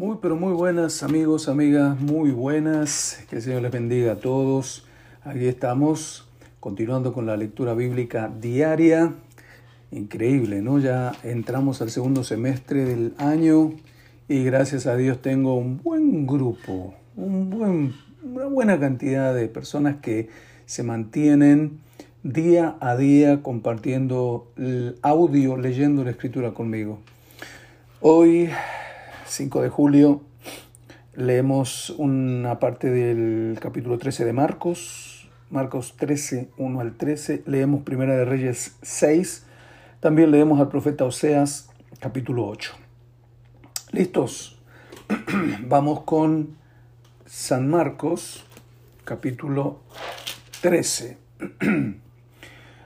Muy, pero muy buenas amigos, amigas, muy buenas. Que el Señor les bendiga a todos. Aquí estamos continuando con la lectura bíblica diaria. Increíble, ¿no? Ya entramos al segundo semestre del año y gracias a Dios tengo un buen grupo, una buena cantidad de personas que se mantienen día a día compartiendo el audio, leyendo la escritura conmigo. Hoy 5 de julio, leemos una parte del capítulo 13 de Marcos, Marcos 13, 1 al 13, leemos Primera de Reyes 6, también leemos al profeta Oseas, capítulo 8. ¿Listos? Vamos con San Marcos, capítulo 13.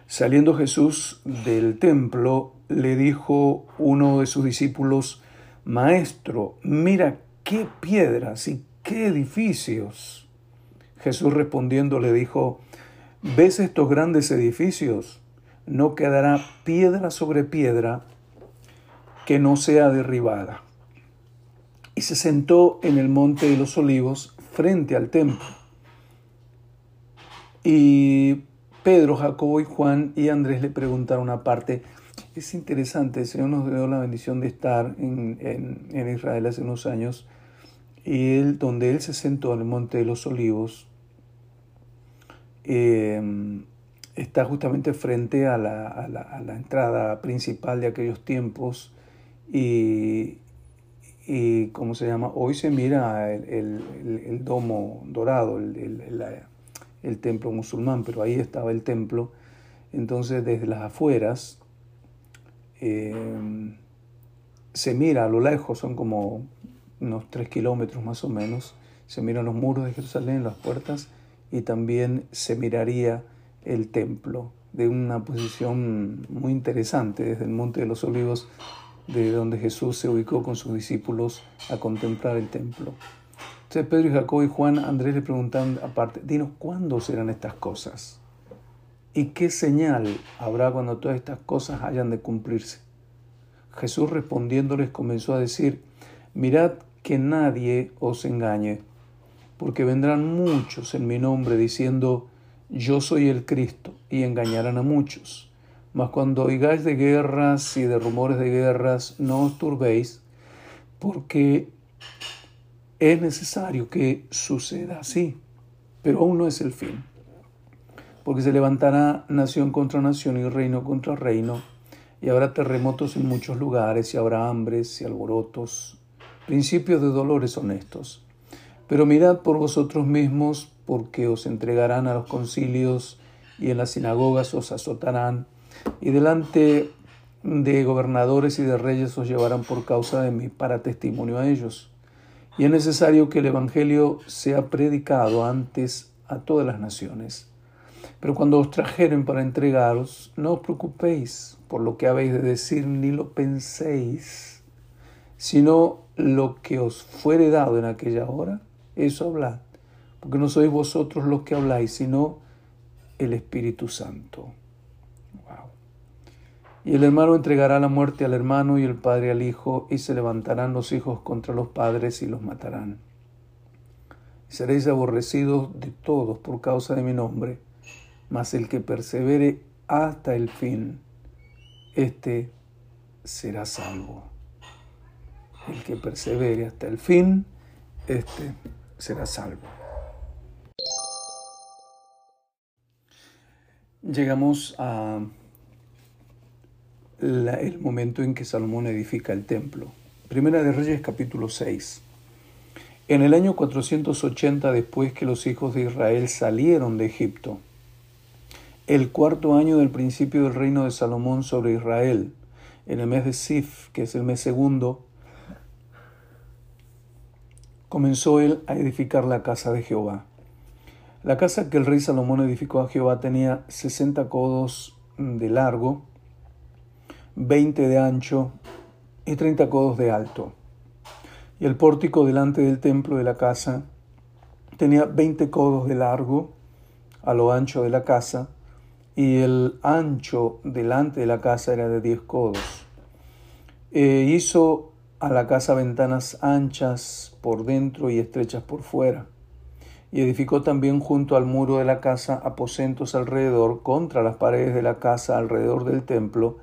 Saliendo Jesús del templo, le dijo uno de sus discípulos, Maestro, mira qué piedras y qué edificios. Jesús respondiendo le dijo, ¿ves estos grandes edificios? No quedará piedra sobre piedra que no sea derribada. Y se sentó en el monte de los olivos frente al templo. Y Pedro, Jacobo y Juan y Andrés le preguntaron aparte, es interesante, el Señor nos dio la bendición de estar en, Israel hace unos años y él, donde él se sentó en el Monte de los Olivos, em, está justamente frente a la, entrada principal de aquellos tiempos y, y ¿cómo se llama? Hoy se mira el, domo dorado, el templo musulmán, pero ahí estaba el templo. Entonces desde las afueras Em, se mira a lo lejos, son como unos tres kilómetros más o menos, se miran los muros de Jerusalén, las puertas, y también se miraría el templo de una posición muy interesante desde el Monte de los Olivos, de donde Jesús se ubicó con sus discípulos a contemplar el templo. Entonces Pedro y Jacob y Juan Andrés le preguntan aparte, dinos, ¿cuándo serán estas cosas? ¿Y qué señal habrá cuando todas estas cosas hayan de cumplirse? Jesús respondiéndoles comenzó a decir, mirad que nadie os engañe, porque vendrán muchos en mi nombre diciendo, yo soy el Cristo, y engañarán a muchos. Mas cuando oigáis de guerras y de rumores de guerras, no os turbéis, porque es necesario que suceda así, pero aún no es el fin porque se levantará nación contra nación y reino contra reino, y habrá terremotos en muchos lugares, y habrá hambres y alborotos, principios de dolores honestos. Pero mirad por vosotros mismos, porque os entregarán a los concilios, y en las sinagogas os azotarán, y delante de gobernadores y de reyes os llevarán por causa de mí para testimonio a ellos. Y es necesario que el Evangelio sea predicado antes a todas las naciones pero cuando os trajeren para entregaros, no os preocupéis por lo que habéis de decir, ni lo penséis, sino lo que os fuere dado en aquella hora, eso hablad, porque no sois vosotros los que habláis, sino el Espíritu Santo. Y el hermano entregará la muerte al hermano y el padre al hijo, y se levantarán los hijos contra los padres y los matarán. seréis aborrecidos de todos por causa de mi nombre mas el que persevere hasta el fin, éste será salvo. El que persevere hasta el fin, éste será salvo. Llegamos a el momento en que Salomón edifica el templo. Primera de Reyes capítulo 6. En el año 480 después que los hijos de Israel salieron de Egipto, el cuarto año del principio del reino de Salomón sobre Israel, en el mes de Sif, que es el mes segundo, comenzó él a edificar la casa de Jehová. La casa que el rey Salomón edificó a Jehová tenía sesenta codos de largo, veinte de ancho y treinta codos de alto. Y el pórtico delante del templo de la casa tenía veinte codos de largo a lo ancho de la casa y el ancho delante de la casa era de diez codos. E hizo a la casa ventanas anchas por dentro y estrechas por fuera. Y edificó también junto al muro de la casa aposentos alrededor, contra las paredes de la casa alrededor del templo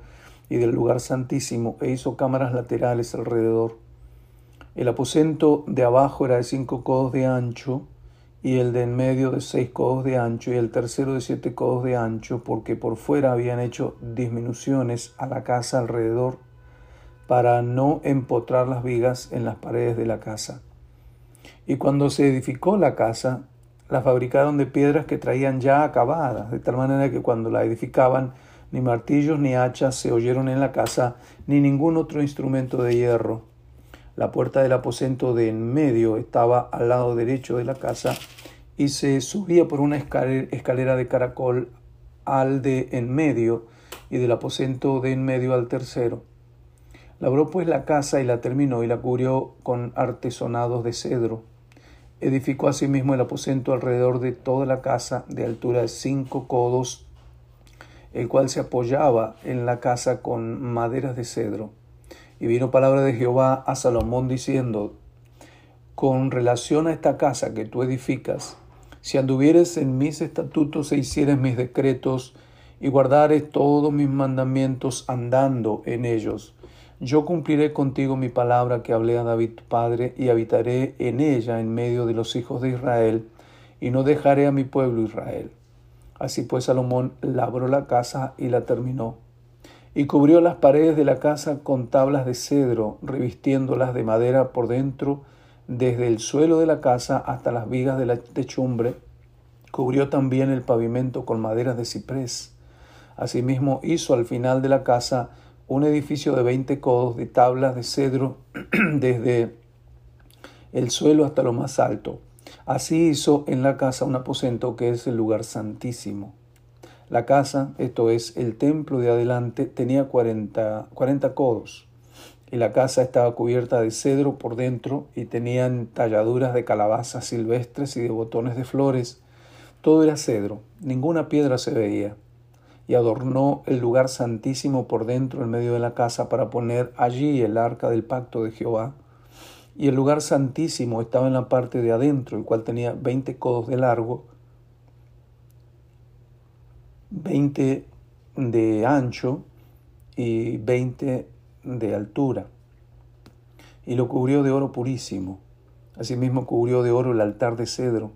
y del lugar santísimo, e hizo cámaras laterales alrededor. El aposento de abajo era de cinco codos de ancho, y el de en medio de seis codos de ancho, y el tercero de siete codos de ancho, porque por fuera habían hecho disminuciones a la casa alrededor para no empotrar las vigas en las paredes de la casa. Y cuando se edificó la casa, la fabricaron de piedras que traían ya acabadas, de tal manera que cuando la edificaban, ni martillos ni hachas se oyeron en la casa, ni ningún otro instrumento de hierro. La puerta del aposento de en medio estaba al lado derecho de la casa y se subía por una escalera de caracol al de en medio y del aposento de en medio al tercero. Labró pues la casa y la terminó y la cubrió con artesonados de cedro. Edificó asimismo el aposento alrededor de toda la casa de altura de cinco codos, el cual se apoyaba en la casa con maderas de cedro. Y vino palabra de Jehová a Salomón diciendo, con relación a esta casa que tú edificas, si anduvieres en mis estatutos e hicieres mis decretos, y guardares todos mis mandamientos andando en ellos, yo cumpliré contigo mi palabra que hablé a David tu padre, y habitaré en ella en medio de los hijos de Israel, y no dejaré a mi pueblo Israel. Así pues Salomón labró la casa y la terminó, y cubrió las paredes de la casa con tablas de cedro, revistiéndolas de madera por dentro, desde el suelo de la casa hasta las vigas de la techumbre. Cubrió también el pavimento con maderas de ciprés. Asimismo hizo al final de la casa un edificio de 20 codos de tablas de cedro desde el suelo hasta lo más alto. Así hizo en la casa un aposento que es el lugar santísimo. La casa, esto es el templo de adelante, tenía 40, 40 codos y la casa estaba cubierta de cedro por dentro y tenían talladuras de calabazas silvestres y de botones de flores. Todo era cedro, ninguna piedra se veía y adornó el lugar santísimo por dentro en medio de la casa para poner allí el arca del pacto de Jehová. Y el lugar santísimo estaba en la parte de adentro, el cual tenía veinte codos de largo, veinte de ancho y veinte de altura. Y lo cubrió de oro purísimo. Asimismo cubrió de oro el altar de cedro.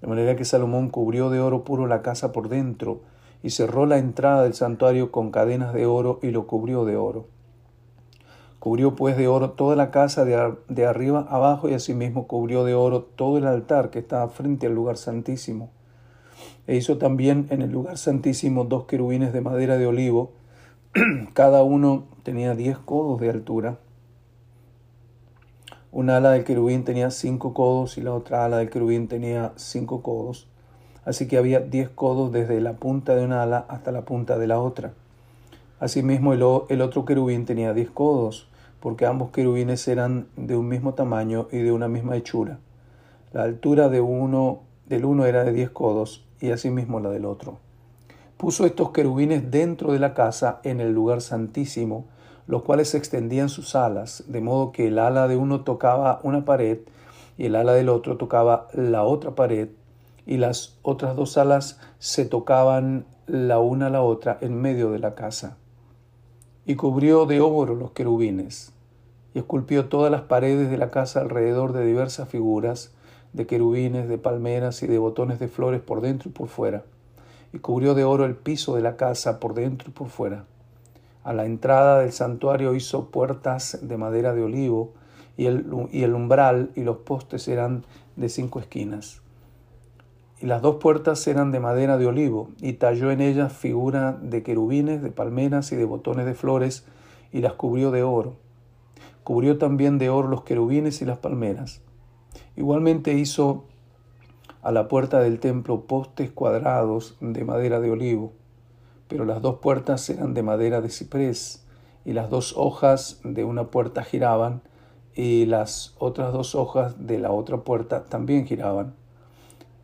De manera que Salomón cubrió de oro puro la casa por dentro, y cerró la entrada del santuario con cadenas de oro y lo cubrió de oro. Cubrió pues de oro toda la casa de, arriba abajo y asimismo cubrió de oro todo el altar que estaba frente al lugar santísimo. E hizo también en el lugar santísimo dos querubines de madera de olivo, cada uno tenía diez codos de altura. Una ala del querubín tenía cinco codos y la otra ala del querubín tenía cinco codos así que había diez codos desde la punta de una ala hasta la punta de la otra. Asimismo el, el otro querubín tenía diez codos, porque ambos querubines eran de un mismo tamaño y de una misma hechura. La altura de uno, del uno era de diez codos, y asimismo la del otro. Puso estos querubines dentro de la casa en el lugar santísimo, los cuales extendían sus alas, de modo que el ala de uno tocaba una pared y el ala del otro tocaba la otra pared, y las otras dos alas se tocaban la una a la otra en medio de la casa. Y cubrió de oro los querubines, y esculpió todas las paredes de la casa alrededor de diversas figuras, de querubines, de palmeras y de botones de flores por dentro y por fuera, y cubrió de oro el piso de la casa por dentro y por fuera. A la entrada del santuario hizo puertas de madera de olivo, y el, y el umbral y los postes eran de cinco esquinas y las dos puertas eran de madera de olivo, y talló en ellas figura de querubines, de palmeras y de botones de flores, y las cubrió de oro. Cubrió también de oro los querubines y las palmeras. Igualmente hizo a la puerta del templo postes cuadrados de madera de olivo, pero las dos puertas eran de madera de ciprés, y las dos hojas de una puerta giraban, y las otras dos hojas de la otra puerta también giraban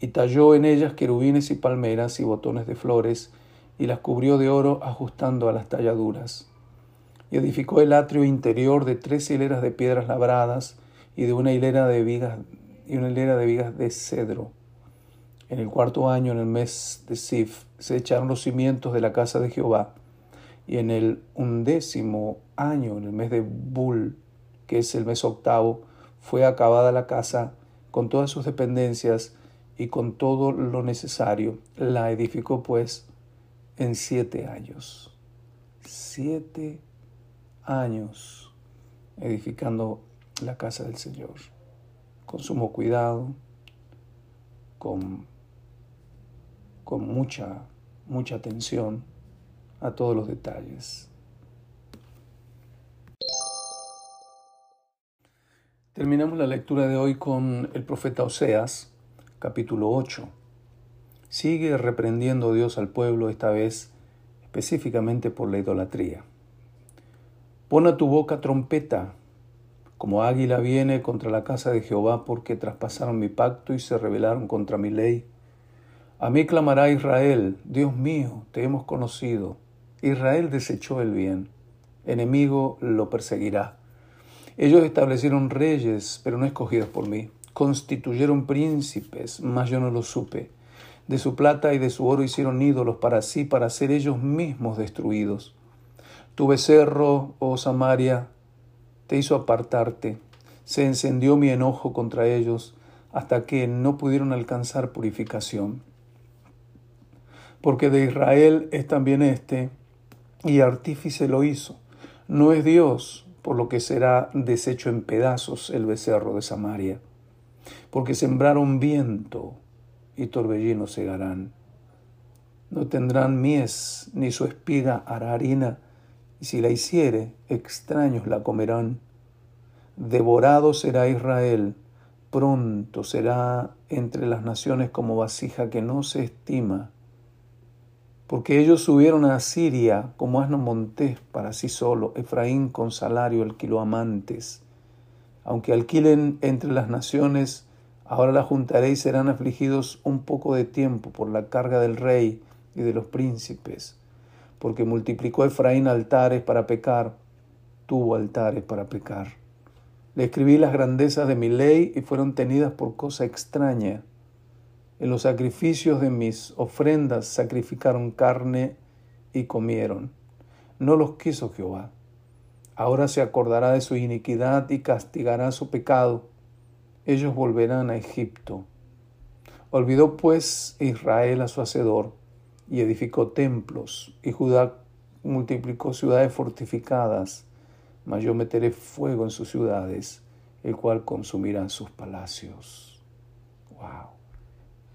y talló en ellas querubines y palmeras y botones de flores, y las cubrió de oro ajustando a las talladuras. y edificó el atrio interior de tres hileras de piedras labradas y de una hilera de vigas y una hilera de vigas de cedro. En el cuarto año, en el mes de Sif, se echaron los cimientos de la casa de Jehová. Y en el undécimo año, en el mes de Bul, que es el mes octavo, fue acabada la casa con todas sus dependencias y con todo lo necesario. La edificó pues en siete años. Siete años edificando la casa del Señor, con sumo cuidado, con con mucha, mucha atención a todos los detalles. Terminamos la lectura de hoy con el profeta Oseas, capítulo 8. Sigue reprendiendo Dios al pueblo, esta vez específicamente por la idolatría. Pon a tu boca trompeta, como águila viene contra la casa de Jehová, porque traspasaron mi pacto y se rebelaron contra mi ley a mí clamará Israel, Dios mío, te hemos conocido. Israel desechó el bien, enemigo lo perseguirá. Ellos establecieron reyes, pero no escogidos por mí. Constituyeron príncipes, mas yo no lo supe. De su plata y de su oro hicieron ídolos para sí, para ser ellos mismos destruidos. Tu becerro, oh Samaria, te hizo apartarte. Se encendió mi enojo contra ellos hasta que no pudieron alcanzar purificación porque de Israel es también este, y artífice lo hizo. No es Dios, por lo que será deshecho en pedazos el becerro de Samaria, porque sembraron viento y torbellino segarán. No tendrán mies, ni su espiga hará harina, y si la hiciere, extraños la comerán. Devorado será Israel, pronto será entre las naciones como vasija que no se estima porque ellos subieron a Siria como asno montés para sí solo, Efraín con salario alquiló amantes. Aunque alquilen entre las naciones, ahora la juntaré y serán afligidos un poco de tiempo por la carga del rey y de los príncipes, porque multiplicó Efraín altares para pecar, tuvo altares para pecar. Le escribí las grandezas de mi ley y fueron tenidas por cosa extraña en los sacrificios de mis ofrendas sacrificaron carne y comieron. No los quiso Jehová. Ahora se acordará de su iniquidad y castigará su pecado. Ellos volverán a Egipto. Olvidó pues Israel a su hacedor y edificó templos, y Judá multiplicó ciudades fortificadas, mas yo meteré fuego en sus ciudades, el cual consumirá sus palacios. Wow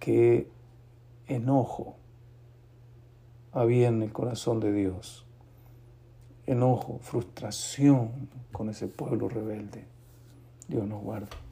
qué enojo había en el corazón de Dios. Enojo, frustración con ese pueblo rebelde. Dios nos guarde.